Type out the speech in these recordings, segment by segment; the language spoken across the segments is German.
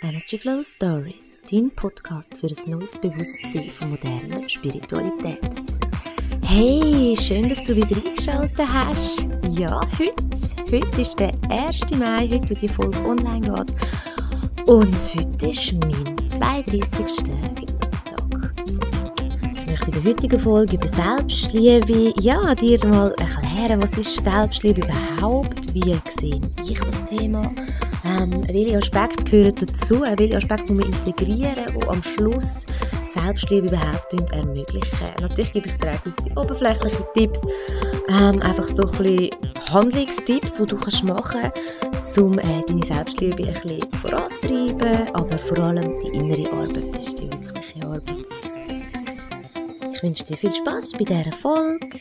Energy Flow Stories, dein Podcast für ein neues Bewusstsein von moderner Spiritualität. Hey, schön, dass du wieder eingeschaltet hast. Ja, heute, heute ist der 1. Mai, heute, wo die Folge online geht. Und heute ist mein 32. Geburtstag. Ich möchte in der heutigen Folge über Selbstliebe, ja, dir mal erklären, was ist Selbstliebe überhaupt, wie sehe ich das Thema ähm, welche Aspekte gehören dazu, welche Aspekte muss man integrieren, die am Schluss Selbstliebe überhaupt ermöglichen. Natürlich gebe ich dir auch gewisse oberflächliche Tipps, ähm, einfach so ein bisschen Handlungstipps, die du kannst machen kannst, um äh, deine Selbstliebe ein bisschen vorantreiben, aber vor allem die innere Arbeit ist die wirkliche Arbeit. Ich wünsche dir viel Spaß bei dieser Folge.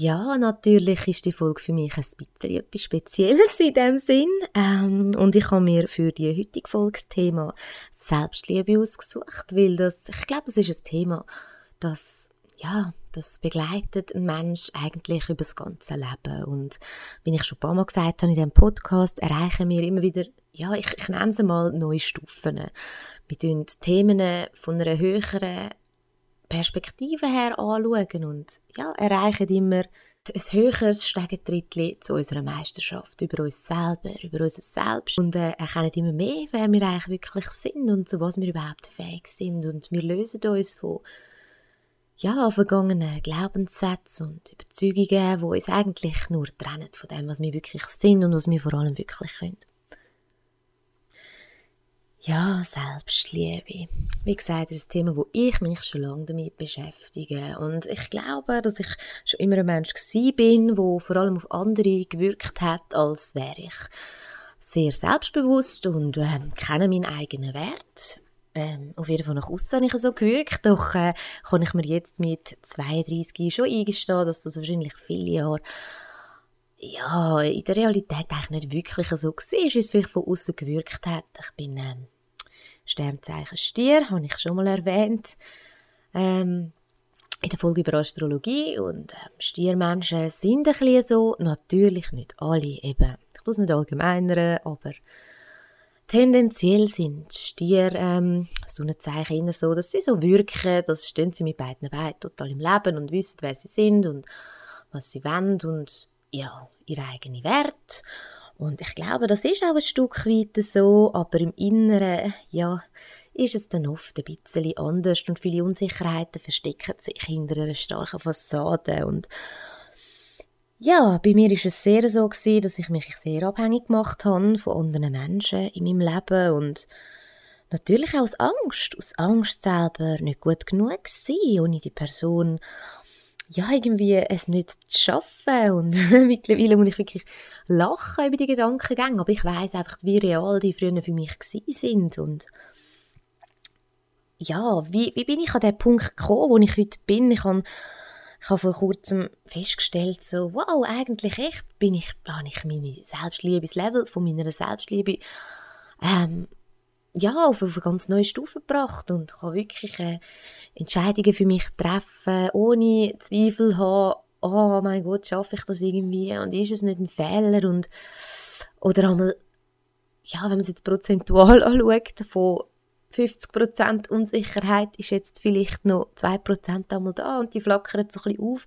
Ja, natürlich ist die Folge für mich ein bisschen etwas Spezielles in dem Sinn. Ähm, und ich habe mir für die heutige Folge das Thema Selbstliebe ausgesucht, weil das, ich glaube, das ist ein Thema, das, ja, das begleitet einen Mensch eigentlich über das ganze Leben. Und wie ich schon ein paar Mal gesagt habe in diesem Podcast, erreichen wir immer wieder, ja, ich, ich nenne sie mal neue Stufen. Wir tun Themen von einer höheren Perspektive her anschauen und ja, erreichen immer ein höheres Stegentrittli zu unserer Meisterschaft, über uns selber, über unser Selbst. Und äh, erkennen immer mehr, wer wir eigentlich wirklich sind und zu was wir überhaupt fähig sind. Und wir lösen uns von ja, vergangenen Glaubenssätzen und Überzeugungen, die uns eigentlich nur trennen von dem, was wir wirklich sind und was wir vor allem wirklich können. Ja, Selbstliebe. Wie gesagt, das ist ein Thema, wo ich mich schon lange damit beschäftige. Und ich glaube, dass ich schon immer ein Mensch bin, der vor allem auf andere gewirkt hat, als wäre ich sehr selbstbewusst und äh, kenne meinen eigenen Wert. Ähm, auf jeden Fall nach außen habe ich so gewirkt, doch äh, kann ich mir jetzt mit 32 schon eingestehen, dass das wahrscheinlich viele Jahre ja, in der Realität eigentlich nicht wirklich so war, wie es vielleicht von außen gewirkt hat. Ich bin ähm, Sternzeichen Stier, habe ich schon mal erwähnt. Ähm, in der Folge über Astrologie und ähm, Stiermenschen sind ein bisschen so, natürlich nicht alle eben. Ich tue es nicht allgemeinern, aber tendenziell sind Stier ähm, Sonnenzeichen immer so, dass sie so wirken, dass stehen sie mit beiden Beinen total im Leben und wissen, wer sie sind und was sie wollen und ja, ihre eigenen Wert. Und ich glaube, das ist auch ein Stück weit so, aber im Inneren, ja, ist es dann oft ein bisschen anders und viele Unsicherheiten verstecken sich hinter einer starken Fassade und ja, bei mir ist es sehr so gewesen, dass ich mich sehr abhängig gemacht habe von anderen Menschen in meinem Leben und natürlich auch aus Angst, aus Angst selber nicht gut genug zu sein, ohne die Person ja, irgendwie es nicht zu schaffen. Und mittlerweile muss ich wirklich lachen über die Gedankengänge. Aber ich weiß einfach, wie real die früher für mich sind. Und ja, wie, wie bin ich an den Punkt gekommen, wo ich heute bin? Ich habe, ich habe vor kurzem festgestellt, so, wow, eigentlich echt bin ich, habe ich meine Selbstliebeslevel von meiner Selbstliebe ähm, ja, auf eine ganz neue Stufe gebracht und kann wirklich äh, Entscheidungen für mich treffen, ohne Zweifel haben, oh mein Gott, schaffe ich das irgendwie und ist es nicht ein Fehler und oder einmal, ja, wenn man es jetzt prozentual anschaut, von 50% Unsicherheit ist jetzt vielleicht noch 2% einmal da und die flackern so ein bisschen auf,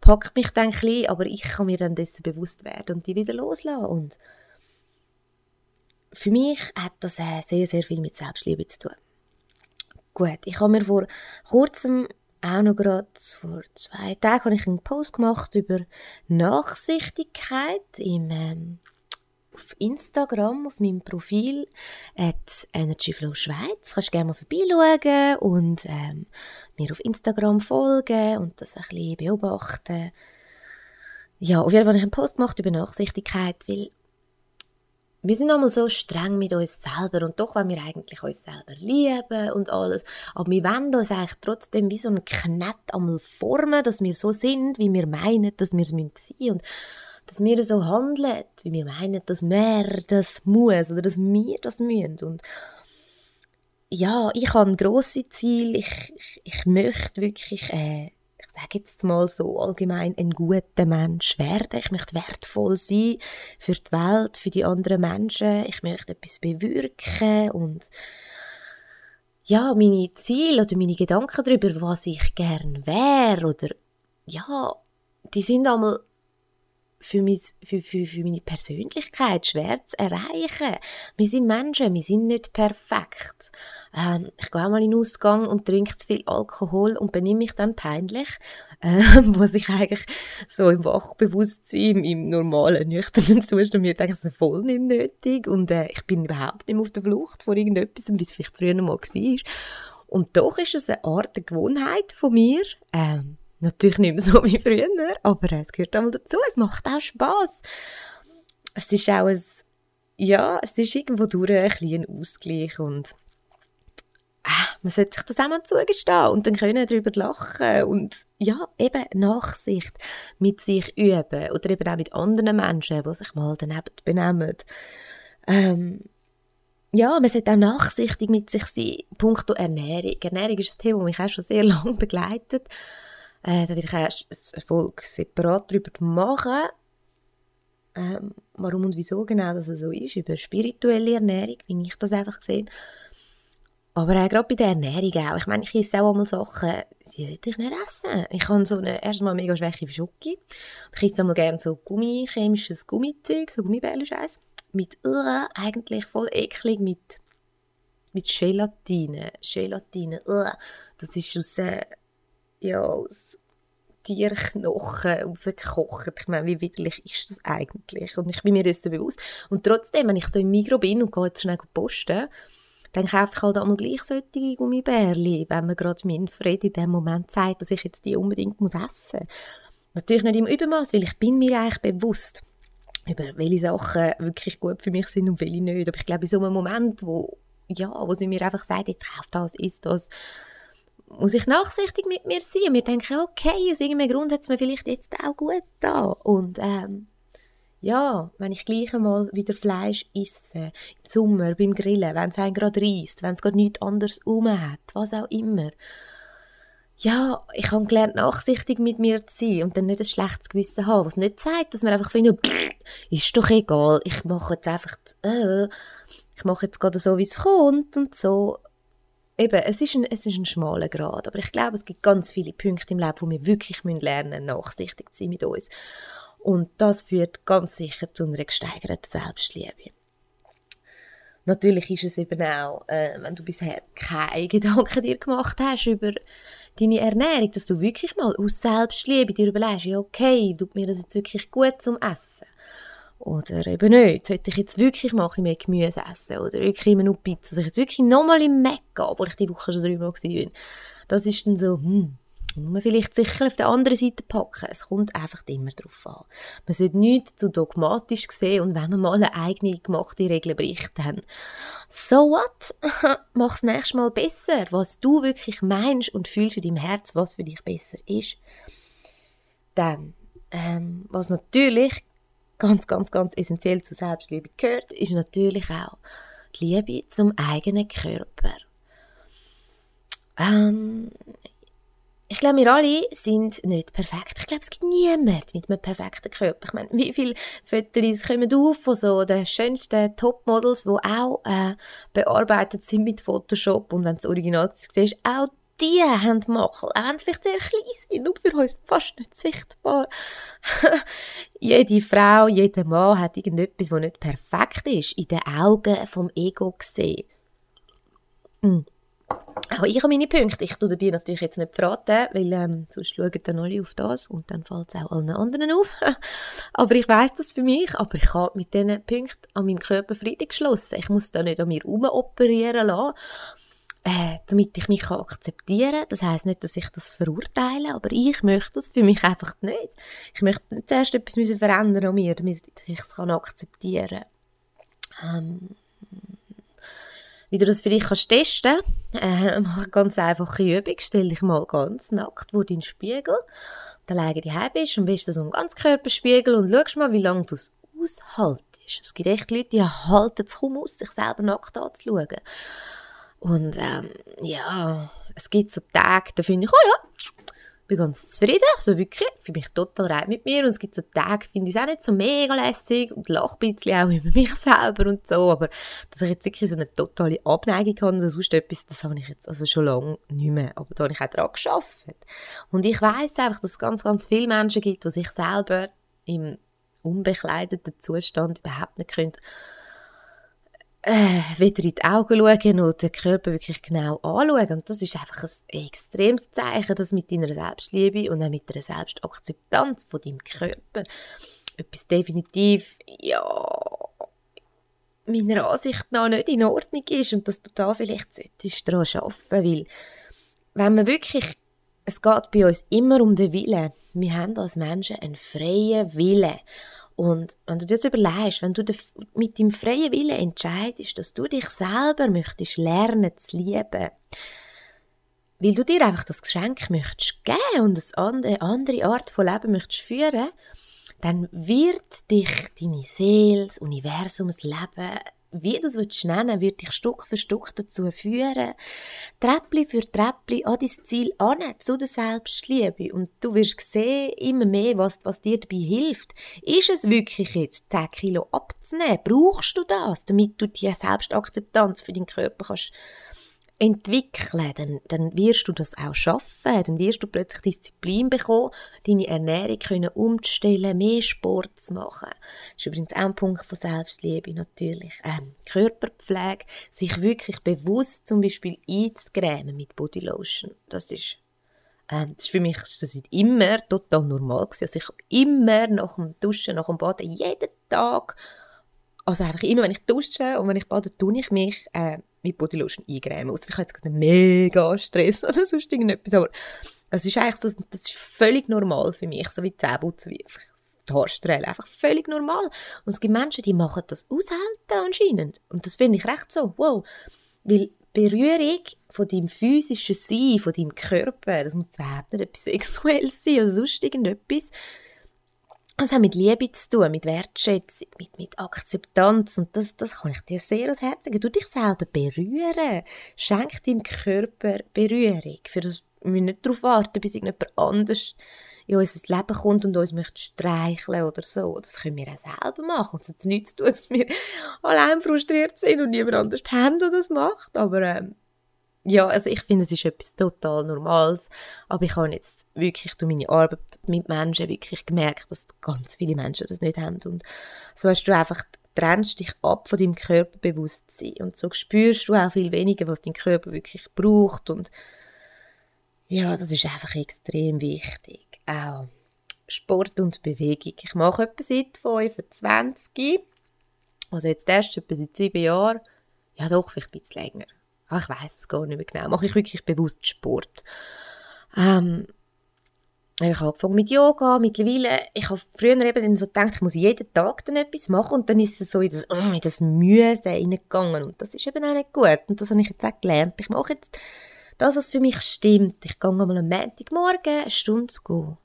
packt mich dann ein bisschen, aber ich kann mir dann dessen bewusst werden und die wieder loslassen und für mich hat das äh, sehr, sehr viel mit Selbstliebe zu tun. Gut, ich habe mir vor kurzem auch noch gerade vor zwei Tagen habe ich einen Post gemacht über Nachsichtigkeit im, ähm, auf Instagram, auf meinem Profil at Energyflow Schweiz. Kannst gerne mal vorbeischauen und ähm, mir auf Instagram folgen und das ein bisschen beobachten. Ja, auf jeden Fall habe ich einen Post gemacht über Nachsichtigkeit, weil wir sind einmal so streng mit uns selber und doch wollen wir eigentlich uns selber lieben und alles, aber wir wollen uns eigentlich trotzdem wie so ein Knett einmal formen, dass wir so sind, wie wir meinen, dass wir es sein müssen. Und dass wir so handeln, wie wir meinen, dass wir das muss oder dass wir das müssen. Und ja, ich habe ein grosses Ziel. Ich, ich, ich möchte wirklich, äh, sage jetzt mal so allgemein, ein guter Mensch werden. Ich möchte wertvoll sein für die Welt, für die anderen Menschen. Ich möchte etwas bewirken und ja, meine Ziele oder meine Gedanken darüber, was ich gern wäre oder ja, die sind einmal für, mein, für, für, für meine Persönlichkeit schwer zu erreichen. Wir sind Menschen, wir sind nicht perfekt. Ähm, ich gehe auch mal in den Ausgang und trinke zu viel Alkohol und benehme mich dann peinlich, ähm, was ich eigentlich so im Wachbewusstsein, im normalen, nüchternen Zustand mir denke, ist voll nicht nötig und äh, ich bin überhaupt nicht auf der Flucht vor irgendetwas, es vielleicht früher mal war. Und doch ist es eine Art der Gewohnheit von mir, ähm, Natürlich nicht mehr so wie früher, aber es gehört einmal dazu. Es macht auch Spaß. Es ist auch ein, ja, es ist irgendwo durch ein kleiner Ausgleich und ah, man sollte sich das auch mal zugestehen und dann können darüber lachen und ja, eben Nachsicht mit sich üben oder eben auch mit anderen Menschen, die sich mal daneben benehmen. Ähm, ja, man sollte auch nachsichtig mit sich sein. Punkto Ernährung. Ernährung ist ein Thema, das mich auch schon sehr lange begleitet. Äh, da werde ich auch eine Folge separat darüber machen, ähm, warum und wieso genau das so ist, über spirituelle Ernährung, wie ich das einfach sehe. Aber auch gerade bei der Ernährung auch. Ich meine, ich esse auch einmal Sachen, die will ich nicht essen. Ich habe so eine, erstmal mega schwäche für Schoki. Ich esse einmal gerne so Gummi, chemisches Gummizeug, so Gummibärli-Scheiß. Mit, uh, eigentlich voll eklig, mit, mit Gelatine. Gelatine, uh, das ist aus, äh, ja, aus Tierknochen rausgekocht. Ich meine, wie widerlich ist das eigentlich? Und ich bin mir dessen bewusst. Und trotzdem, wenn ich so im Mikro bin und gehe jetzt schnell posten, dann kaufe ich halt einmal gleich solche Gummibärli, wenn mir gerade mein Fred in dem Moment sagt, dass ich jetzt die unbedingt muss essen muss. Natürlich nicht im Übermaß, weil ich bin mir eigentlich bewusst, über welche Sachen wirklich gut für mich sind und welche nicht. Aber ich glaube, in so einem Moment, wo, ja, wo sie mir einfach sagt, jetzt kauf das, isst das, muss ich nachsichtig mit mir sein. Und wir denken, okay, aus irgendeinem Grund hat es mir vielleicht jetzt auch gut da. Und ähm, ja, wenn ich gleich einmal wieder Fleisch esse, im Sommer, beim Grillen, wenn es einen gerade reisst, wenn es gerade nichts anderes herum hat, was auch immer. Ja, ich habe gelernt, nachsichtig mit mir zu sein und dann nicht ein schlechtes Gewissen haben, was nicht sagt, dass man einfach findet, ist doch egal, ich mache jetzt einfach, äh, ich mache jetzt gerade so, wie es kommt und so eben, es ist, ein, es ist ein schmaler Grad, aber ich glaube, es gibt ganz viele Punkte im Leben, wo wir wirklich lernen müssen, nachsichtig zu sein mit uns. Und das führt ganz sicher zu einer gesteigerten Selbstliebe. Natürlich ist es eben auch, äh, wenn du bisher keine Gedanken dir gemacht hast über deine Ernährung, dass du wirklich mal aus Selbstliebe dir überlegst, ja okay, tut mir das jetzt wirklich gut zum Essen? Oder eben nicht. Sollte ich jetzt wirklich mal ein mehr Gemüse essen? Oder wirklich immer nur Pizza? Soll ich jetzt wirklich nochmal im Mac gehen, obwohl ich die Woche schon dreimal war? Das ist dann so, hm, muss man vielleicht sicher auf der anderen Seite packen. Es kommt einfach immer darauf an. Man sollte nichts zu dogmatisch sehen und wenn man mal eine eigene gemachte Regel bricht, dann so what? Mach es nächstes Mal besser. Was du wirklich meinst und fühlst in deinem Herz, was für dich besser ist. Dann, ähm, was natürlich ganz, ganz, ganz essentiell zur Selbstliebe gehört, ist natürlich auch die Liebe zum eigenen Körper. Ähm, ich glaube, wir alle sind nicht perfekt. Ich glaube, es gibt niemanden mit einem perfekten Körper. Ich meine, wie viele Fotos kommen auf von so den schönsten Topmodels, die auch äh, bearbeitet sind mit Photoshop und wenn das Original siehst, auch die haben Makel, auch wenn sie vielleicht sehr klein sind und für uns fast nicht sichtbar. Jede Frau, jeder Mann hat irgendetwas, das nicht perfekt ist, in den Augen vom Ego gesehen. Mhm. Auch ich habe meine Punkte. Ich tue dir natürlich jetzt nicht verraten, weil ähm, sonst schauen dann alle auf das und dann fällt es auch allen anderen auf. aber ich weiß das für mich, aber ich habe mit diesen Punkten an meinem Körper Frieden geschlossen. Ich muss da nicht an mir operieren lassen äh, damit ich mich akzeptieren kann. Das heißt nicht, dass ich das verurteile, aber ich möchte das für mich einfach nicht. Ich möchte nicht zuerst etwas müssen verändern an mir, damit ich es akzeptieren kann. Ähm, wie du das vielleicht kannst testen äh, mach eine ganz einfache Übung. Stell dich mal ganz nackt vor deinen Spiegel. Dann lege dich heim bist und bist so einen Ganzkörperspiegel und schaust mal, wie lange du es aushaltest. Es gibt echt Leute, die halten es kaum aus, sich selber nackt anzuschauen. Und ähm, ja, es gibt so Tage, da finde ich, oh ja, bin ganz zufrieden, also wirklich, fühle mich total rein mit mir. Und es gibt so Tage, finde ich es auch nicht so mega lässig und lache ein bisschen auch über mich selber und so, aber dass ich jetzt wirklich so eine totale Abneigung habe oder sonst etwas, das habe ich jetzt also schon lange nicht mehr, aber da habe ich auch daran gearbeitet. Und ich weiß einfach, dass es ganz, ganz viele Menschen gibt, die sich selber im unbekleideten Zustand überhaupt nicht können äh, wieder in die Augen schauen und den Körper wirklich genau anschauen. Und das ist einfach ein extremes Zeichen, dass mit deiner Selbstliebe und auch mit der Selbstakzeptanz von deinem Körper etwas definitiv, ja, meiner Ansicht nach nicht in Ordnung ist und dass du da vielleicht solltest daran arbeiten weil wenn man wirklich, es geht bei uns immer um den Willen. Wir haben als Menschen einen freien Willen. Und wenn du dir das überlegst, wenn du mit deinem freien Willen entscheidest, dass du dich selber möchtest lernen zu lieben, weil du dir einfach das Geschenk möchtest geben und eine andere Art von Leben möchtest führen, dann wird dich deine Seele, das Universum, das Leben wie du es nennen wird dich Stück für Stück dazu führen, Treppli für Treppli an dein Ziel an, zu der Selbstliebe. Und du wirst sehen, immer mehr, was, was dir dabei hilft. Ist es wirklich jetzt 10 Kilo abzunehmen? Brauchst du das, damit du die Selbstakzeptanz für deinen Körper kannst entwickeln, dann, dann wirst du das auch schaffen. Dann wirst du plötzlich Disziplin bekommen, deine Ernährung können umzustellen, mehr Sport zu machen. Das ist übrigens auch ein Punkt von Selbstliebe natürlich. Ähm, Körperpflege, sich wirklich bewusst zum Beispiel einzugrämen mit Bodylotion. Das ist ähm, das ist für mich das ist immer total normal gewesen. Also ich habe immer nach dem Duschen, nach dem Baden, jeden Tag, also einfach immer, wenn ich dusche und wenn ich bade, tue ich mich äh, mit Bodylotion eingrämen. Ausser ich habe jetzt einen mega Stress oder sonst irgendetwas. Aber es ist eigentlich so, das ist völlig normal für mich, so wie Zähneputzen, wie Haarstrählen. Einfach völlig normal. Und es gibt Menschen, die machen das aushalten anscheinend. Und das finde ich recht so, wow. Weil Berührung von deinem physischen Sein, von deinem Körper, das muss überhaupt nicht etwas Sexuelles sein oder sonst irgendetwas, das hat mit Liebe zu tun, mit Wertschätzung, mit, mit Akzeptanz. Und das, das kann ich dir sehr ans Herz legen. Du dich selber berühren. Schenk deinem Körper Berührung. Für das wir müssen nicht darauf warten, bis irgendjemand anders in unser Leben kommt und uns möchte streicheln oder so. Das können wir auch selber machen. Und es hat nichts zu tun, dass wir allein frustriert sind und niemand anders haben, der das macht. Aber ähm, ja, also ich finde, es ist etwas total Normales. Aber ich habe jetzt wirklich durch meine Arbeit mit Menschen wirklich gemerkt, dass ganz viele Menschen das nicht haben. Und so hast du einfach trennst dich ab von deinem Körperbewusstsein und so spürst du auch viel weniger, was dein Körper wirklich braucht und ja, das ist einfach extrem wichtig. Auch Sport und Bewegung. Ich mache etwa seit 25, also jetzt erst etwa seit sieben Jahren, ja doch, vielleicht ein bisschen länger. Ach, ich weiß es gar nicht mehr genau. Mache ich wirklich bewusst Sport. Ähm, ich habe angefangen mit Yoga, mittlerweile, ich habe früher eben so gedacht, ich muss jeden Tag dann etwas machen und dann ist es so in das, oh, in das Mühe reingegangen und das ist eben auch nicht gut und das habe ich jetzt auch gelernt. Ich mache jetzt das, was für mich stimmt. Ich gehe einmal am Montagmorgen eine Stunde gehen.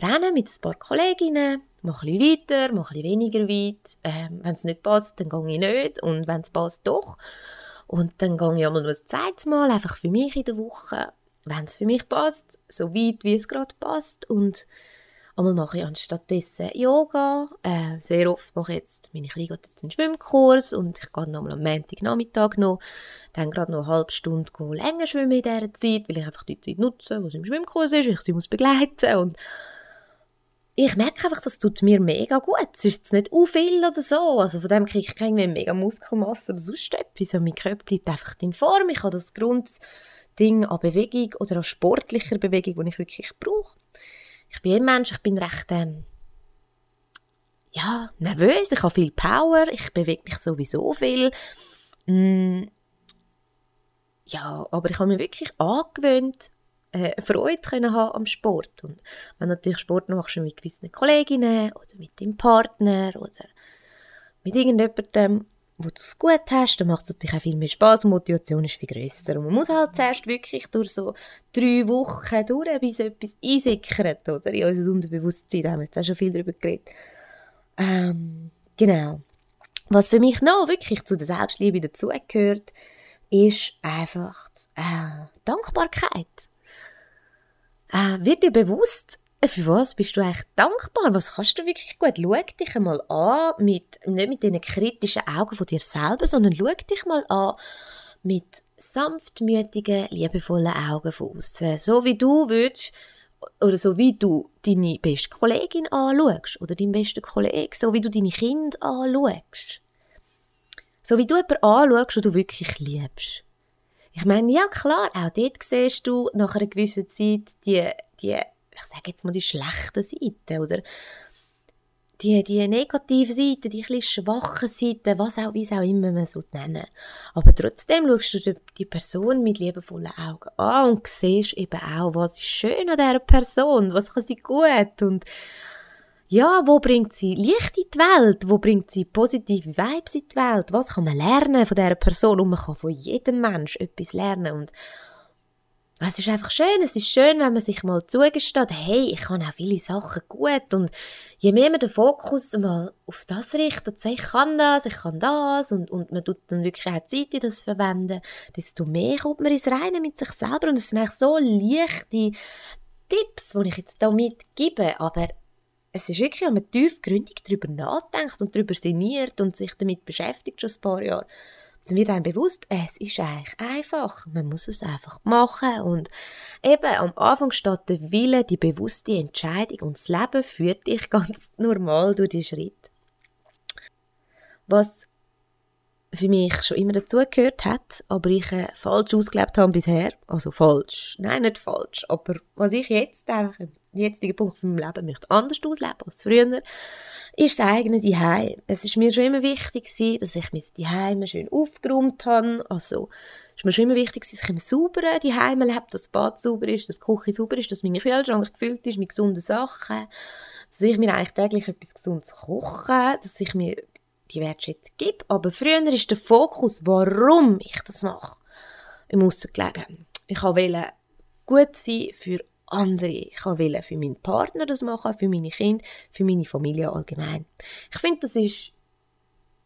rennen mit ein paar Kolleginnen, mache ein bisschen weiter, mache ein bisschen weniger weit. Ähm, wenn es nicht passt, dann gehe ich nicht und wenn es passt, doch. Und dann gehe ich einmal nur ein zweites Mal, einfach für mich in der Woche wenn es für mich passt, so weit wie es gerade passt. Und einmal mache ich anstattdessen Yoga. Äh, sehr oft mache ich jetzt, meine Kleine geht jetzt einen Schwimmkurs und ich gehe nochmal am Montagnachmittag noch, dann gerade noch eine halbe Stunde länger schwimmen in dieser Zeit, weil ich einfach die Zeit nutze, wo sie im Schwimmkurs ist, ich sie muss begleiten und ich merke einfach, das tut mir mega gut. Es ist jetzt nicht u viel oder so. Also von dem kriege ich keine mega Muskelmasse oder sonst etwas. Und mein Körper bleibt einfach in Form. Ich habe das Grund, Ding an Bewegung oder an sportlicher Bewegung, die ich wirklich brauche. Ich bin ein Mensch, ich bin recht ähm, ja, nervös, ich habe viel Power, ich bewege mich sowieso viel. Mm, ja, aber ich habe mir wirklich angewöhnt, äh, Freude können haben am Sport. Und wenn du natürlich Sport machst mit gewissen Kolleginnen oder mit deinem Partner oder mit irgendjemandem, wo du es gut hast, dann macht es natürlich auch viel mehr Spaß und Motivation ist viel grösser. Und man muss halt zuerst wirklich durch so drei Wochen durch, bis etwas einsickert, oder? In unser Unterbewusstsein, da haben wir jetzt auch schon viel darüber geredet. Ähm, genau. Was für mich noch wirklich zu der Selbstliebe dazugehört, ist einfach äh, Dankbarkeit. Äh, wird dir bewusst, für was bist du eigentlich dankbar? Was kannst du wirklich gut? Schau dich einmal an, mit, nicht mit diesen kritischen Augen von dir selber, sondern schau dich mal an mit sanftmütigen, liebevollen Augen von außen. So wie du würdest, oder so wie du deine beste Kollegin anschaust, oder deinen besten Kollegen, so wie du deine Kinder anschaust. So wie du jemanden anschaust, den du wirklich liebst. Ich meine, ja klar, auch dort siehst du nach einer gewissen Zeit die, die ich sage jetzt mal die schlechten Seiten, oder die, die negative Seite, die etwas schwache Seite, was auch, wie es auch immer man so nennen. Aber trotzdem schaust du die Person mit liebevollen Augen an und siehst eben auch, was ist schön an dieser Person, was kann sie gut und ja, wo bringt sie Licht in die Welt? Wo bringt sie positive Vibes in die Welt? Was kann man lernen von dieser Person? Und man kann von jedem Mensch etwas lernen. Und es ist einfach schön, es ist schön, wenn man sich mal zugesteht, hey, ich kann auch viele Sachen gut und je mehr man den Fokus mal auf das richtet, ich kann das, ich kann das und, und man tut dann wirklich auch Zeit in das verwenden, desto mehr kommt man ins Reine mit sich selber und es sind eigentlich so leichte Tipps, die ich jetzt da mitgebe, aber es ist wirklich, wenn man tiefgründig darüber nachdenkt und darüber sinniert und sich damit beschäftigt schon ein paar Jahre, dann wird einem bewusst, es ist eigentlich einfach. Man muss es einfach machen. Und eben am Anfang steht der Wille, die bewusste Entscheidung und das Leben führt dich ganz normal durch die Schritt. Was für mich schon immer dazugehört hat, aber ich äh, falsch ausgelebt habe bisher. Also falsch. Nein, nicht falsch. Aber was ich jetzt einfach jetzigen Punkt meinem Leben möchte anders ausleben als früher, ist das eigene Zuhause. Es ist mir schon immer wichtig gewesen, dass ich mein Zuhause schön aufgeräumt habe. Also, es ist mir schon immer wichtig dass ich im sauberen Zuhause lebe, dass das Bad sauber ist, dass die Küche sauber ist, dass mein Kühlschrank gefüllt ist mit gesunden Sachen, dass ich mir eigentlich täglich etwas Gesundes koche, dass ich mir die Wertschätzung gebe. Aber früher ist der Fokus, warum ich das mache, im Aussen gelegen. Ich wollte gut sein für andere. Ich wollte für meinen Partner das machen, für meine Kinder, für meine Familie allgemein. Ich finde, das ist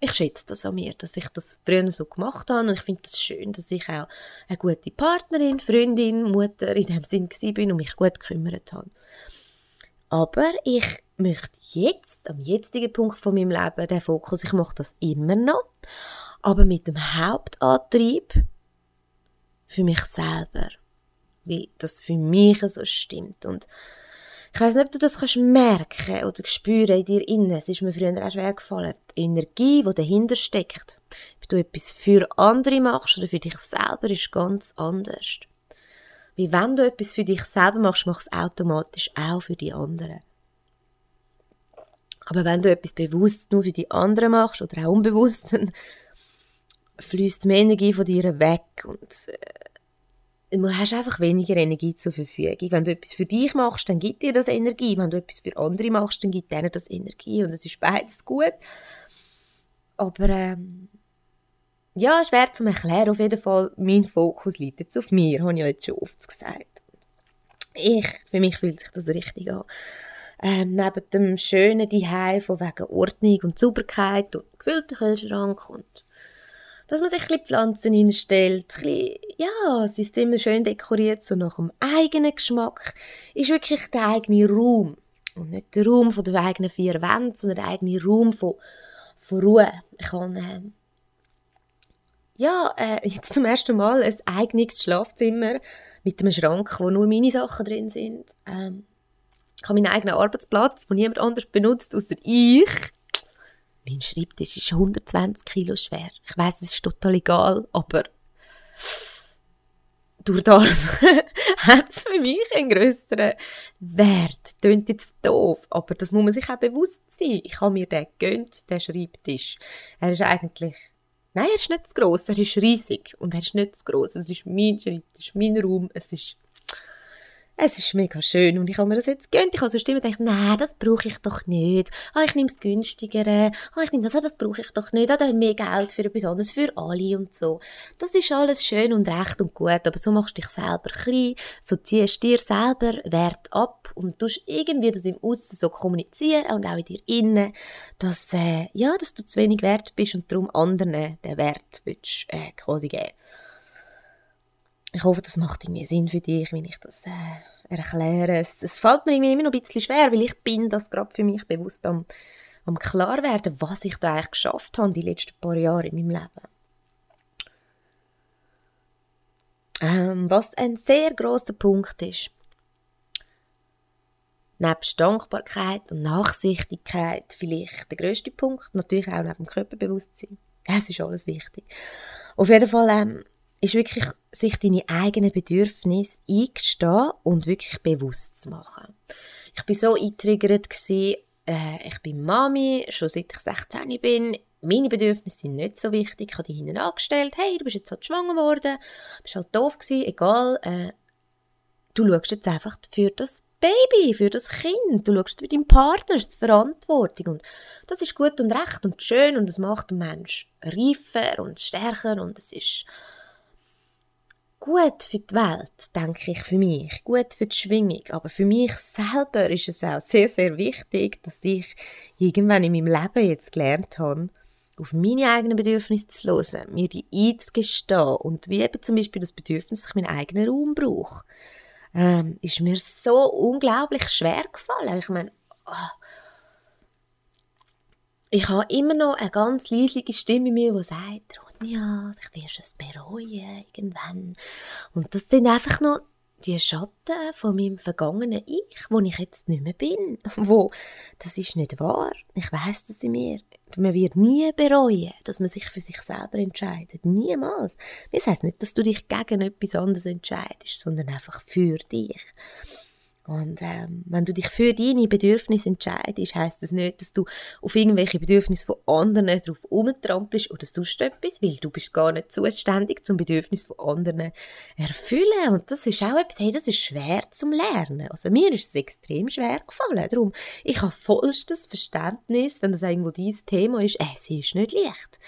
ich schätze das an mir, dass ich das früher so gemacht habe und ich finde das schön, dass ich auch eine gute Partnerin, Freundin, Mutter in dem Sinn bin und mich gut gekümmert habe. Aber ich möchte jetzt, am jetzigen Punkt von meinem Leben, den Fokus, ich mache das immer noch, aber mit dem Hauptantrieb für mich selber weil das für mich so stimmt. Und ich weiß nicht, ob du das kannst merken oder spüren in dir innen. Es ist mir früher auch schwer gefallen. Die Energie, die dahinter steckt, ob du etwas für andere machst oder für dich selber, ist ganz anders. Wie wenn du etwas für dich selber machst, machst du es automatisch auch für die anderen. Aber wenn du etwas bewusst nur für die anderen machst oder auch unbewusst, dann fließt mehr Energie von dir weg und äh, du hast einfach weniger Energie zur Verfügung. Wenn du etwas für dich machst, dann gibt dir das Energie. Wenn du etwas für andere machst, dann gibt denen das Energie. Und es ist beides gut. Aber ähm, ja, schwer zu erklären. Auf jeden Fall, mein Fokus liegt jetzt auf mir, habe ich ja jetzt schon oft gesagt. Ich, für mich fühlt sich das richtig an. Ähm, neben dem schönen Zuhause von wegen Ordnung und Sauberkeit und gefüllten Kühlschrank und dass man sich ein bisschen Pflanzen hinstellt, ein bisschen, ja, es ist immer schön dekoriert, so nach dem eigenen Geschmack, ist wirklich der eigene Raum. Und nicht der Raum von den eigenen vier Wänden, sondern der eigene Raum von, von Ruhe. Ich habe, äh, ja, äh, jetzt zum ersten Mal ein eigenes Schlafzimmer mit einem Schrank, wo nur meine Sachen drin sind. Ähm, ich habe meinen eigenen Arbeitsplatz, den niemand anders benutzt, außer ich. Mein Schreibtisch ist 120 Kilo schwer. Ich weiß, es ist total egal, aber durch das hat es für mich einen größeren Wert. Tönt jetzt doof, aber das muss man sich auch bewusst sein. Ich habe mir den gegönnt, den Schreibtisch. Er ist eigentlich, nein, er ist nicht zu gross, er ist riesig und er ist nicht zu gross. Es ist mein Schreibtisch, mein Raum, es ist es ist mega schön und ich habe mir das jetzt gönnt. Ich habe so Stimme gedacht, nein, das brauche ich doch nicht. Ah, ich nehme es günstigere. Ah, ich nehme das, ah, das brauche ich doch nicht. Ah, da habe mehr Geld für etwas anderes, für alle und so. Das ist alles schön und recht und gut, aber so machst du dich selber klein, so ziehst dir selber Wert ab und tust irgendwie das im Aussen so kommunizieren und auch in dir innen, dass, äh, ja, dass du zu wenig wert bist und darum anderen den Wert willst, äh, quasi geben. Ich hoffe, das macht irgendwie Sinn für dich, wenn ich das äh, erkläre. Es, es fällt mir immer noch ein bisschen schwer, weil ich bin das gerade für mich bewusst am, am klar werden, was ich da eigentlich geschafft habe die letzten paar Jahre in meinem Leben. Ähm, was ein sehr großer Punkt ist, nebst Dankbarkeit und Nachsichtigkeit vielleicht der größte Punkt, natürlich auch neben dem Körperbewusstsein. Es ist alles wichtig. Auf jeden Fall ähm, ist wirklich, sich deine eigenen Bedürfnisse eingestehen und wirklich bewusst zu machen. Ich bin so eingetriggert gewesen, äh, ich bin Mami, schon seit ich 16 bin. Meine Bedürfnisse sind nicht so wichtig. Ich habe die hinten angestellt. Hey, du bist jetzt halt schwanger geworden, bist halt doof gewesen, egal. Äh, du schaust jetzt einfach für das Baby, für das Kind. Du schaust für deinen Partner, das ist Verantwortung. Und das ist gut und recht und schön und es macht den Mensch reifer und stärker und es ist gut für die Welt, denke ich für mich, gut für die Schwingung. Aber für mich selber ist es auch sehr, sehr wichtig, dass ich irgendwann in meinem Leben jetzt gelernt habe, auf meine eigenen Bedürfnisse zu hören, mir die einzugestehen und wie eben zum Beispiel das Bedürfnis, dass ich meinen eigenen Raum brauche ähm, ist mir so unglaublich schwer gefallen. Ich meine, oh, ich habe immer noch eine ganz leisliche Stimme in mir, die sagt, Ronja, ich wirst es bereuen irgendwann. Und das sind einfach noch die Schatten von meinem vergangenen Ich, wo ich jetzt nicht mehr bin. Wo, das ist nicht wahr. Ich weiß das in mir. Man wird nie bereuen, dass man sich für sich selber entscheidet. Niemals. Das heißt nicht, dass du dich gegen etwas anderes entscheidest, sondern einfach für dich. Und ähm, wenn du dich für deine Bedürfnisse entscheidest, heißt das nicht, dass du auf irgendwelche Bedürfnisse von anderen drauf umtrampelst oder sonst etwas, weil du bist gar nicht zuständig zum Bedürfnis von anderen erfüllen. Und das ist auch etwas, hey, das ist schwer zum Lernen. Also mir ist es extrem schwer gefallen. Darum, ich habe vollstes Verständnis, wenn das irgendwo dein Thema ist, äh, sie ist nicht leicht.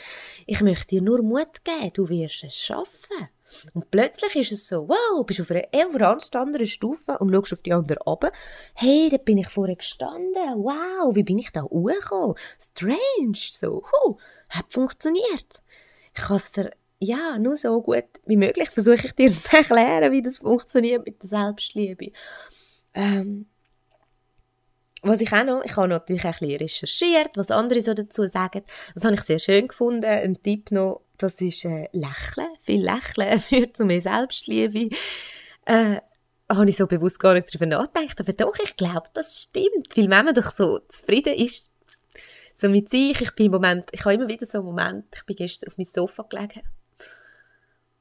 Ich möchte dir nur Mut geben, du wirst es schaffen. Und plötzlich ist es so, wow, bist auf einer ganz anderen Stufe und schaust auf die andere runter. Hey, da bin ich vorher gestanden. Wow, wie bin ich da hochgekommen? Strange. So, huh, hat funktioniert. Ich kann es dir, ja, nur so gut wie möglich versuche ich dir zu erklären, wie das funktioniert mit der Selbstliebe. Ähm, was ich auch noch, ich habe natürlich ein bisschen recherchiert, was andere so dazu sagen. Das habe ich sehr schön gefunden. Ein Tipp noch, das ist äh, Lächeln. Viel Lächeln führt zu mehr Selbstliebe. Äh, habe ich so bewusst gar nicht darüber nachgedacht, aber doch, ich glaube, das stimmt. Weil wenn man doch so zufrieden ist, so mit sich, ich bin im Moment, ich habe immer wieder so einen Moment, ich bin gestern auf meinem Sofa gelegen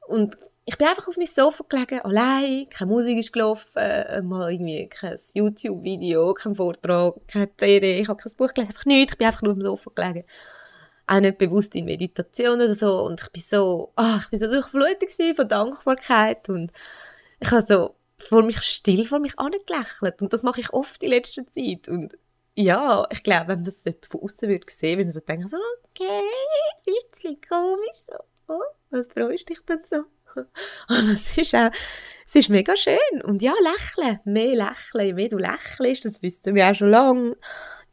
und ich bin einfach auf meinem Sofa gelegen, allein, keine Musik ist gelaufen, mal irgendwie kein YouTube-Video, kein Vortrag, keine CD, ich habe kein Buch gelesen, einfach nichts, ich bin einfach nur auf dem Sofa gelegen auch nicht bewusst in Meditation oder so. Und ich bin so, oh, ich bin so durchflutet von Dankbarkeit. Und ich habe so vor mich still vor mich angelächelt. Und das mache ich oft in letzter Zeit. Und ja, ich glaube, wenn das jemand von außen würde sehen, würde so denken, so, okay, bisschen komisch, so, oh, was freust du dich denn so? Aber es ist auch, es ist mega schön. Und ja, lächeln, mehr lächeln, je mehr du lächelst, das wissen wir auch schon lange,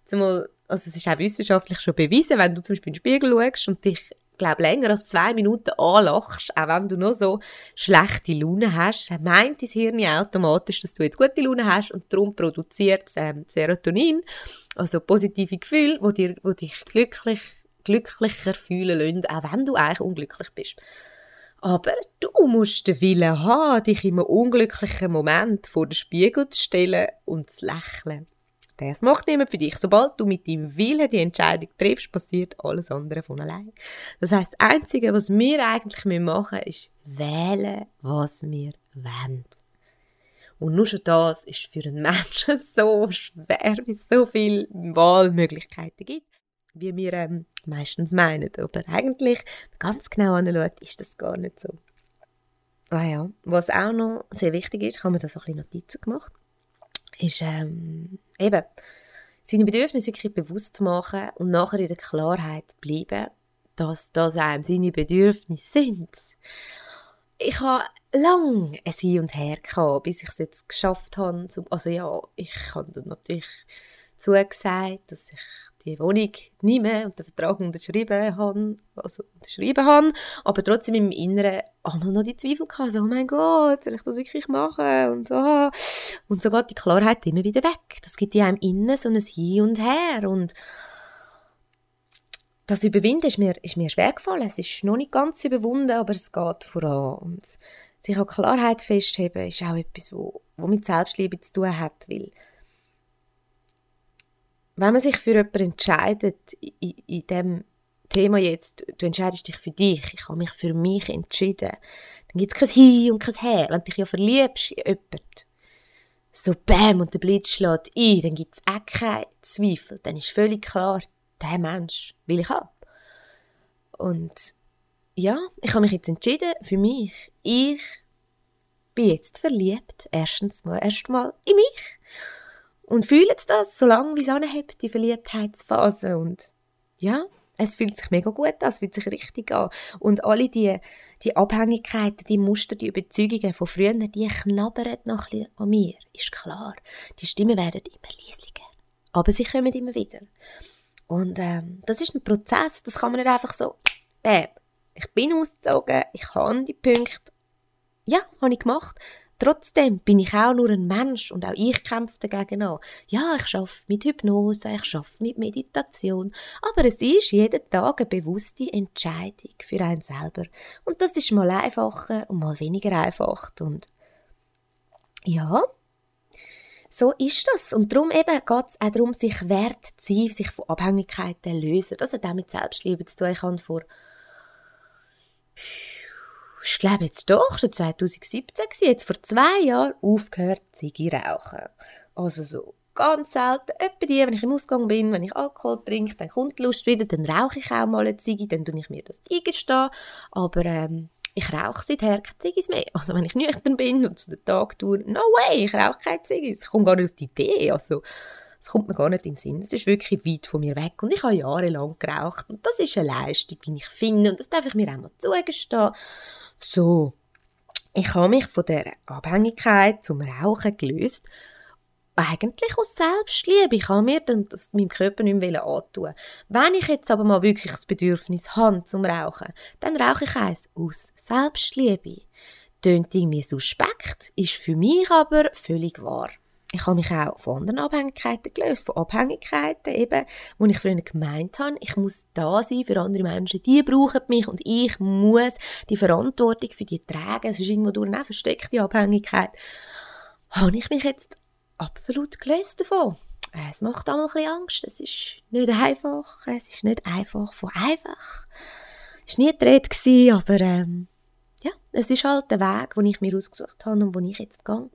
zumal also es ist auch wissenschaftlich schon bewiesen, wenn du zum Beispiel in den Spiegel schaust und dich glaube länger als zwei Minuten anlachst, auch wenn du nur so schlechte Laune hast, meint dein Hirn automatisch, dass du jetzt gute Laune hast und darum produziert es ähm, Serotonin, also positive Gefühle, wo, dir, wo dich glücklich, glücklicher fühlen lassen, auch wenn du eigentlich unglücklich bist. Aber du musst den Willen haben, dich in einem unglücklichen Moment vor den Spiegel zu stellen und zu lächeln. Das macht niemand für dich. Sobald du mit deinem Willen die Entscheidung triffst, passiert alles andere von allein. Das heißt, das Einzige, was wir eigentlich machen müssen, ist wählen, was wir wollen. Und nur schon das ist für einen Menschen so schwer, wie es so viele Wahlmöglichkeiten gibt, wie wir ähm, meistens meinen. Aber eigentlich, ganz genau anschaut, ist das gar nicht so. Ah ja, was auch noch sehr wichtig ist, ich habe mir da so ein bisschen Notizen gemacht ist ähm, eben seine Bedürfnisse wirklich bewusst machen und nachher in der Klarheit bleiben, dass das einem seine Bedürfnisse sind. Ich habe lange ein Hin und Her gehabt, bis ich es jetzt geschafft habe. Also ja, ich habe natürlich zugesagt, dass ich die Wohnung nehme und den Vertrag unterschrieben habe, also unterschrieben habe, aber trotzdem im Inneren einmal noch die Zweifel hatte, oh mein Gott, soll ich das wirklich machen? Und, oh. und so geht die Klarheit immer wieder weg. Das gibt ja im Innen so ein Hin und Her und das Überwinden ist mir, ist mir schwer gefallen. Es ist noch nicht ganz überwunden, aber es geht voran. Und sich auch Klarheit festheben ist auch etwas, wo mit Selbstliebe zu tun hat, weil wenn man sich für jemanden entscheidet, in, in dem Thema jetzt, du entscheidest dich für dich, ich habe mich für mich entschieden, dann gibt es kein Hin und kein Her. Wenn du dich ja verliebst in jemanden, so bam und der Blitz schlägt ein, dann gibt es auch keinen Zweifel. Dann ist völlig klar, der Mensch will ich haben. Und ja, ich habe mich jetzt entschieden für mich. Ich bin jetzt verliebt, erstens mal, erstmal in mich und fühle jetzt das, solange wie es anhebt, die Verliebtheitsphase. Und ja, es fühlt sich mega gut an, es fühlt sich richtig an. Und alle die, die Abhängigkeiten, die Muster, die Überzeugungen von früher, die knabbern noch ein bisschen an mir, ist klar. Die Stimmen werden immer leislicher. Aber sie kommen immer wieder. Und ähm, das ist ein Prozess, das kann man nicht einfach so, bäm, ich bin ausgezogen, ich habe die Punkte, ja, habe ich gemacht, Trotzdem bin ich auch nur ein Mensch und auch ich kämpfe dagegen an. Ja, ich arbeite mit Hypnose, ich arbeite mit Meditation, aber es ist jeden Tag eine bewusste Entscheidung für einen selber. Und das ist mal einfacher und mal weniger einfach. Und ja, so ist das. Und darum eben geht es auch darum, sich wert zu sein, sich von Abhängigkeiten zu lösen. Das hat auch mit Selbstliebe zu tun. Ich habe vor ich glaube jetzt doch, 2017 war, jetzt vor zwei Jahren aufgehört, Ziggy rauchen. Also so ganz selten, etwa die, wenn ich im Ausgang bin, wenn ich Alkohol trinke, dann kommt die Lust wieder, dann rauche ich auch mal eine Ziggy, dann tue ich mir das eingestehen, aber ähm, ich rauche seither keine Ziggis mehr. Also wenn ich nüchtern bin und zu den Tag tue, no way, ich rauche keine Ziggis, ich komme gar nicht auf die Idee, also das kommt mir gar nicht in den Sinn. Es ist wirklich weit von mir weg und ich habe jahrelang geraucht und das ist eine Leistung, die ich finde und das darf ich mir auch mal zugestehen. So, ich habe mich von der Abhängigkeit zum Rauchen gelöst. Eigentlich aus Selbstliebe. Ich habe mir das meinem Körper nicht mehr antun. Wenn ich jetzt aber mal wirklich das Bedürfnis habe zum Rauchen, dann rauche ich eins aus Selbstliebe. Tönt irgendwie suspekt, ist für mich aber völlig wahr ich habe mich auch von anderen Abhängigkeiten gelöst, von Abhängigkeiten eben, wo ich früher gemeint habe, ich muss da sein für andere Menschen, die brauchen mich und ich muss die Verantwortung für die tragen, es ist irgendwo durch eine versteckte Abhängigkeit, habe ich mich jetzt absolut gelöst davon. Es macht auch ein bisschen Angst, es ist nicht einfach, es ist nicht einfach von einfach. Es war nie die Rede, aber ähm, ja, es ist halt der Weg, den ich mir ausgesucht habe und wo ich jetzt gehe.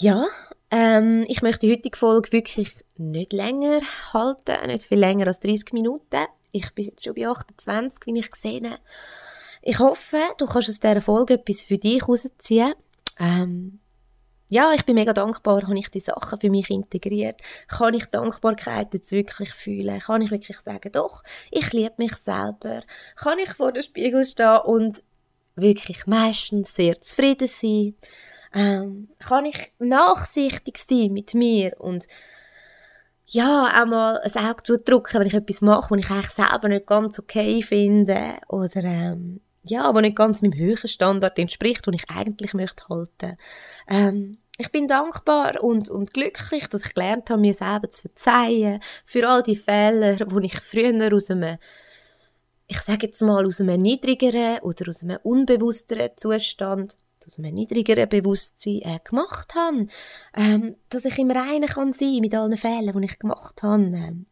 Ja, ähm, ich möchte die heutige Folge wirklich nicht länger halten, nicht viel länger als 30 Minuten. Ich bin jetzt schon bei 28, wie ich gesehen habe. Ich hoffe, du kannst aus dieser Folge etwas für dich rausziehen. Ähm, ja, ich bin mega dankbar, habe ich die Sachen für mich integriert. Kann ich Dankbarkeit jetzt wirklich fühlen? Kann ich wirklich sagen, doch, ich liebe mich selber? Kann ich vor dem Spiegel stehen und wirklich meistens sehr zufrieden sein? Ähm, kann ich nachsichtig sein mit mir und ja, auch mal ein Auge zudrücken, wenn ich etwas mache, was ich eigentlich selber nicht ganz okay finde oder ähm, ja, wo nicht ganz meinem höheren Standard entspricht, den ich eigentlich möchte halten. Ähm, ich bin dankbar und, und glücklich, dass ich gelernt habe, mir selber zu verzeihen für all die Fehler, die ich früher aus einem ich sage jetzt mal, aus einem niedrigeren oder aus einem unbewussteren Zustand aus einem niedrigeren Bewusstsein äh, gemacht habe. Ähm, dass ich im Reinen kann sein mit allen Fehlern, die ich gemacht habe. Ähm,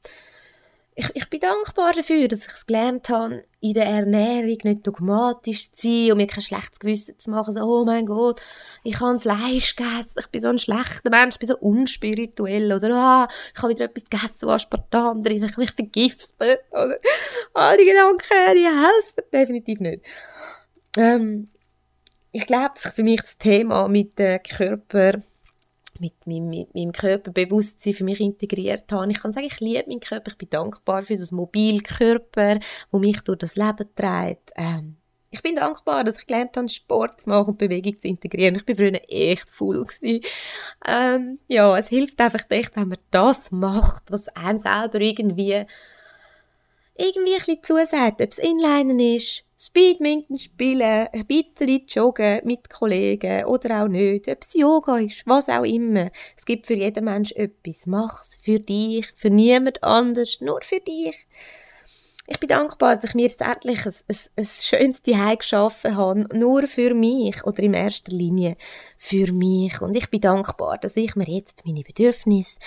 ich, ich bin dankbar dafür, dass ich es gelernt habe, in der Ernährung nicht dogmatisch zu sein und mir kein schlechtes Gewissen zu machen. So, oh mein Gott, ich habe Fleisch gegessen, ich bin so ein schlechter Mensch, ich bin so unspirituell. Oder ah, ich habe wieder etwas gegessen, wo Aspartam drin ich habe mich vergiftet. Oder, all die Gedanken, die helfen definitiv nicht. Ähm, ich glaube, dass ich für mich das Thema mit dem Körper, mit meinem, mit meinem Körperbewusstsein für mich integriert habe. Ich kann sagen, ich liebe meinen Körper, ich bin dankbar für das Mobilkörper, wo mich durch das Leben trägt. Ähm, Ich bin dankbar, dass ich gelernt habe, Sport zu machen und Bewegung zu integrieren. Ich bin früher echt faul Ähm, ja, es hilft einfach echt, wenn man das macht, was einem selber irgendwie irgendwie ein bisschen zusagt, ob es Inlinen ist, Speedminton spielen, ein bisschen joggen mit Kollegen oder auch nicht, ob es Yoga ist, was auch immer. Es gibt für jeden Mensch etwas. Mach es für dich, für niemand anders, nur für dich ich bin dankbar, dass ich mir jetzt endlich ein, ein, ein schönes Zuhause geschaffen habe, nur für mich oder in erster Linie für mich. Und ich bin dankbar, dass ich mir jetzt meine Bedürfnisse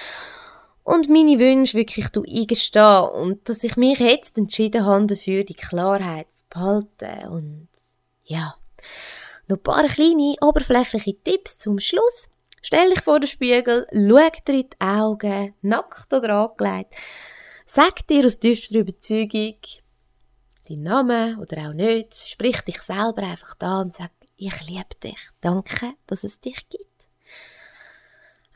und meine Wünsche wirklich eingestehe und dass ich mich jetzt entschieden habe dafür, die Klarheit zu behalten. Und ja, noch ein paar kleine oberflächliche Tipps zum Schluss. Stell dich vor den Spiegel, schau dir in die Augen, nackt oder angelegt Sag dir aus tiefster Überzeugung deinen Namen oder auch nicht. Sprich dich selber einfach da und sag, ich liebe dich. Danke, dass es dich gibt.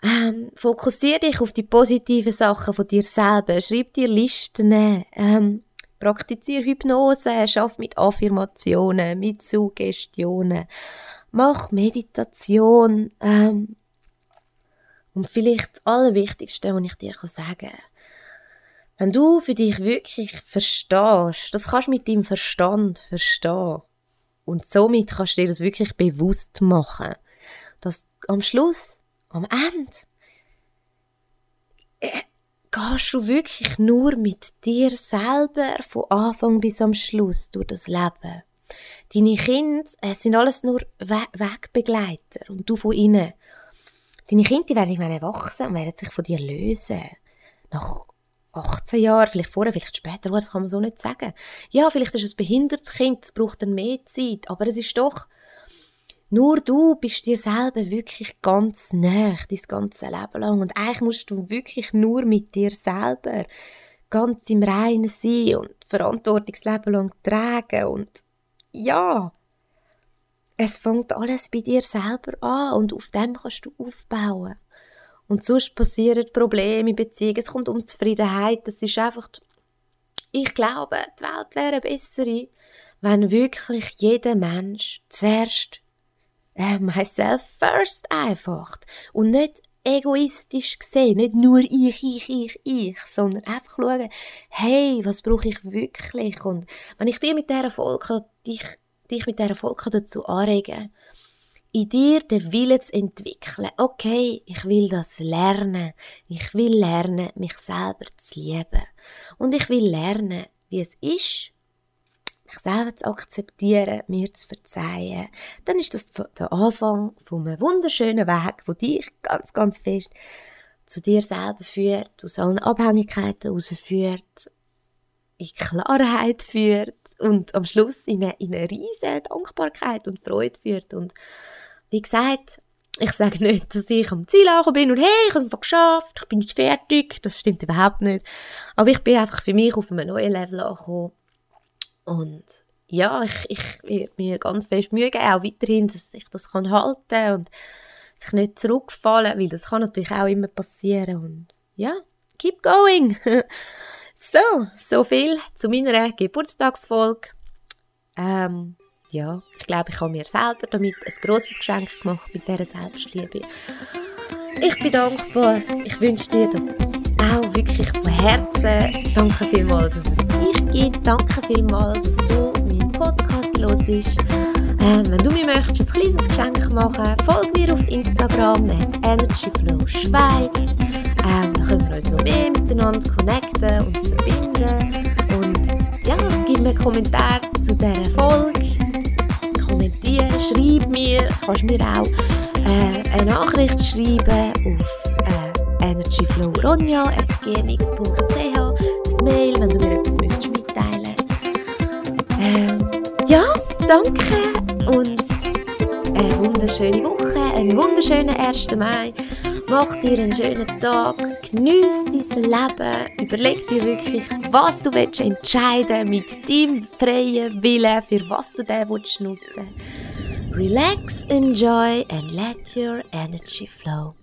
Ähm, fokussiere dich auf die positiven Sachen von dir selber. Schreib dir Listen. Ähm, praktiziere Hypnose. Schaff mit Affirmationen, mit Suggestionen. Mach Meditation. Ähm, und vielleicht das Allerwichtigste, was ich dir sagen kann, wenn du für dich wirklich verstehst, das kannst du mit deinem Verstand verstehen. Und somit kannst du dir das wirklich bewusst machen, dass am Schluss, Ende, äh, gehst du wirklich nur mit dir selber von Anfang bis am Schluss durch das Leben. Deine Kinder äh, sind alles nur We Wegbegleiter und du von ihnen. Deine Kinder werden irgendwann erwachsen und werden sich von dir lösen. Nach 18 Jahre, vielleicht vorher, vielleicht später, das kann man so nicht sagen. Ja, vielleicht ist es ein behindertes Kind, es braucht dann mehr Zeit, aber es ist doch, nur du bist dir selber wirklich ganz nah, dein ganze Leben lang. Und eigentlich musst du wirklich nur mit dir selber ganz im Reinen sein und Verantwortungsleben lang tragen. Und ja, es fängt alles bei dir selber an und auf dem kannst du aufbauen. Und sonst passieren Probleme in Beziehungen, es kommt Unzufriedenheit, das ist einfach, ich glaube, die Welt wäre eine bessere, wenn wirklich jeder Mensch zuerst äh, myself first einfach und nicht egoistisch gesehen, nicht nur ich, ich, ich, ich, sondern einfach schauen, hey, was brauche ich wirklich? Und wenn ich dir mit dieser Folge, dich, dich mit dieser Folge dazu anregen in dir den Willen zu entwickeln. Okay, ich will das lernen. Ich will lernen, mich selber zu lieben. Und ich will lernen, wie es ist, mich selber zu akzeptieren, mir zu verzeihen. Dann ist das der Anfang von einem wunderschönen Weg, wo dich ganz, ganz fest zu dir selber führt, aus allen Abhängigkeiten herausführt, in Klarheit führt und am Schluss in eine, in eine riesige Dankbarkeit und Freude führt und wie gesagt, ich sage nicht, dass ich am Ziel angekommen bin und hey, ich habe es geschafft, ich bin jetzt fertig. Das stimmt überhaupt nicht. Aber ich bin einfach für mich auf einem neuen Level angekommen. Und ja, ich, ich werde mir ganz fest Mühe geben, auch weiterhin, dass ich das kann halten und sich nicht zurückfallen, weil das kann natürlich auch immer passieren. Und ja, keep going. so, so viel zu meiner Geburtstagsfolge. Ähm, ja, ich glaube, ich habe mir selber damit ein grosses Geschenk gemacht mit dieser Selbstliebe. Ich bin dankbar. Ich wünsche dir das wirklich von Herzen. Danke vielmals, dass es dich gibt. Danke vielmals, dass du meinen Podcast hörst. Ähm, wenn du mir möchtest, ein kleines Geschenk machen, folg mir auf Instagram at EnergyFlowSchweiz. Ähm, dann können wir uns noch mehr miteinander connecten und verbinden. Und ja, gib mir einen Kommentar zu dieser Folge kommentieren, schreib mir, kannst mir auch äh, eine Nachricht schreiben auf energyflowronja.gmx.ch ein Mail, wenn du mir etwas möchtest mitteilen ähm, Ja, danke und eine wunderschöne Woche, einen wunderschönen 1. Mai. Mach dir einen schönen Tag, genieß dein Leben, überleg dir wirklich, was du willst entscheiden mit deinem freien Willen, für was du den willst nutzen. Relax, enjoy and let your energy flow.